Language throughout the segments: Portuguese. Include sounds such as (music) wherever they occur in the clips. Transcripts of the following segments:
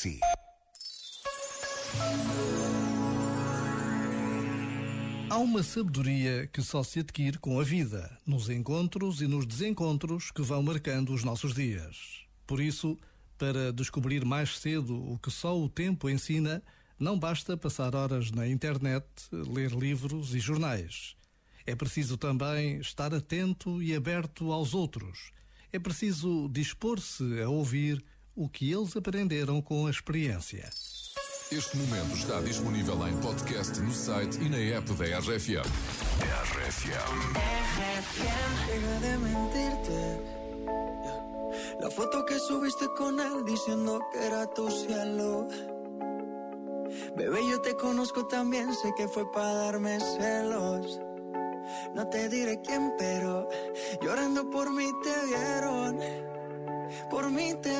si. Há uma sabedoria que só se adquire com a vida, nos encontros e nos desencontros que vão marcando os nossos dias. Por isso, para descobrir mais cedo o que só o tempo ensina, não basta passar horas na internet, ler livros e jornais. É preciso também estar atento e aberto aos outros. É preciso dispor-se a ouvir o que eles aprenderam com a experiência. Este momento está disponível em podcast no site e na app da RFM. RFM. Deja de mentirte. La foto que subiste con él diciendo que era tu cielo. Bebé, yo te conozco también, sé que fue para darme celos. No te diré quién, pero llorando por mí te vieron. Por mí te vieron.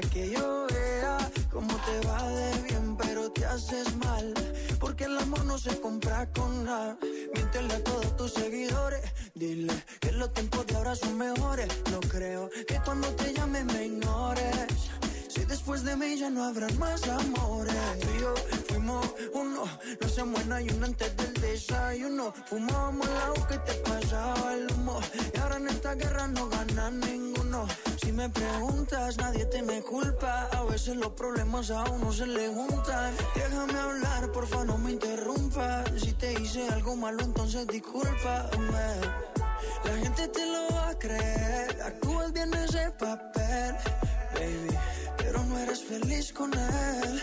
Que yo vea cómo te va de bien, pero te haces mal. Porque el amor no se compra con nada. Miéntele a todos tus seguidores. Dile que los tiempos de ahora son mejores. No creo que cuando te llame me ignores. Si después de mí ya no habrán más amores. Tú y yo fuimos uno, no hacemos buena y uno antes del desayuno. Fumábamos agua que te culpa. A veces los problemas a uno se le juntan. Déjame hablar, porfa, no me interrumpas. Si te hice algo malo, entonces discúlpame. La gente te lo va a creer. Actúas bien ese papel, baby. Pero no eres feliz con él.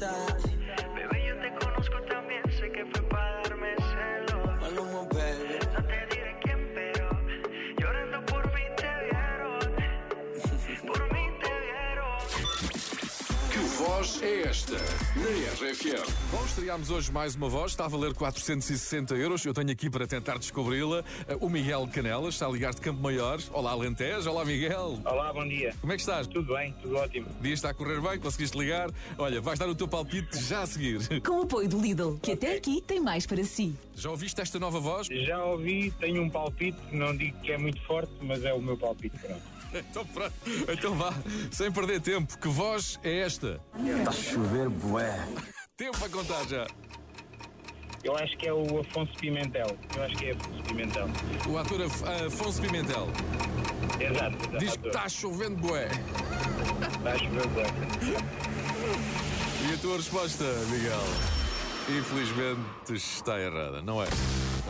time. Voz é esta? Na RFM. Bom, estreámos hoje mais uma voz. Está a valer 460 euros. Eu tenho aqui para tentar descobri-la. O Miguel Canelas está a ligar de Campo Maior. Olá, Alentejo. Olá, Miguel. Olá, bom dia. Como é que estás? Tudo bem, tudo ótimo. O dia está a correr bem? Conseguiste ligar? Olha, vais dar o teu palpite já a seguir. (laughs) Com o apoio do Lidl, que até aqui tem mais para si. Já ouviste esta nova voz? Já ouvi, tenho um palpite, não digo que é muito forte, mas é o meu palpite, pronto. (laughs) Então pronto. Então vá, sem perder tempo. Que voz é esta? Tá chover, bué. (laughs) Tempo a contar já. Eu acho que é o Afonso Pimentel. Eu acho que é Afonso Pimentel. O ator Af- Afonso Pimentel Exato, exato. diz que está chovendo bué. (laughs) Está a chover bem. E a tua resposta, Miguel? Infelizmente está errada, não é?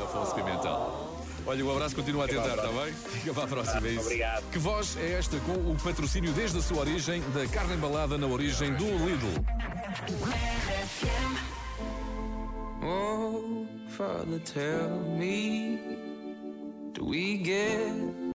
Afonso Pimentel. Olha, o abraço continua a tentar, está bem? Fica para a próxima, é isso. Obrigado. Que voz é esta com o patrocínio desde a sua origem da carne embalada na origem do Lidl? Oh, Father, tell me, do we get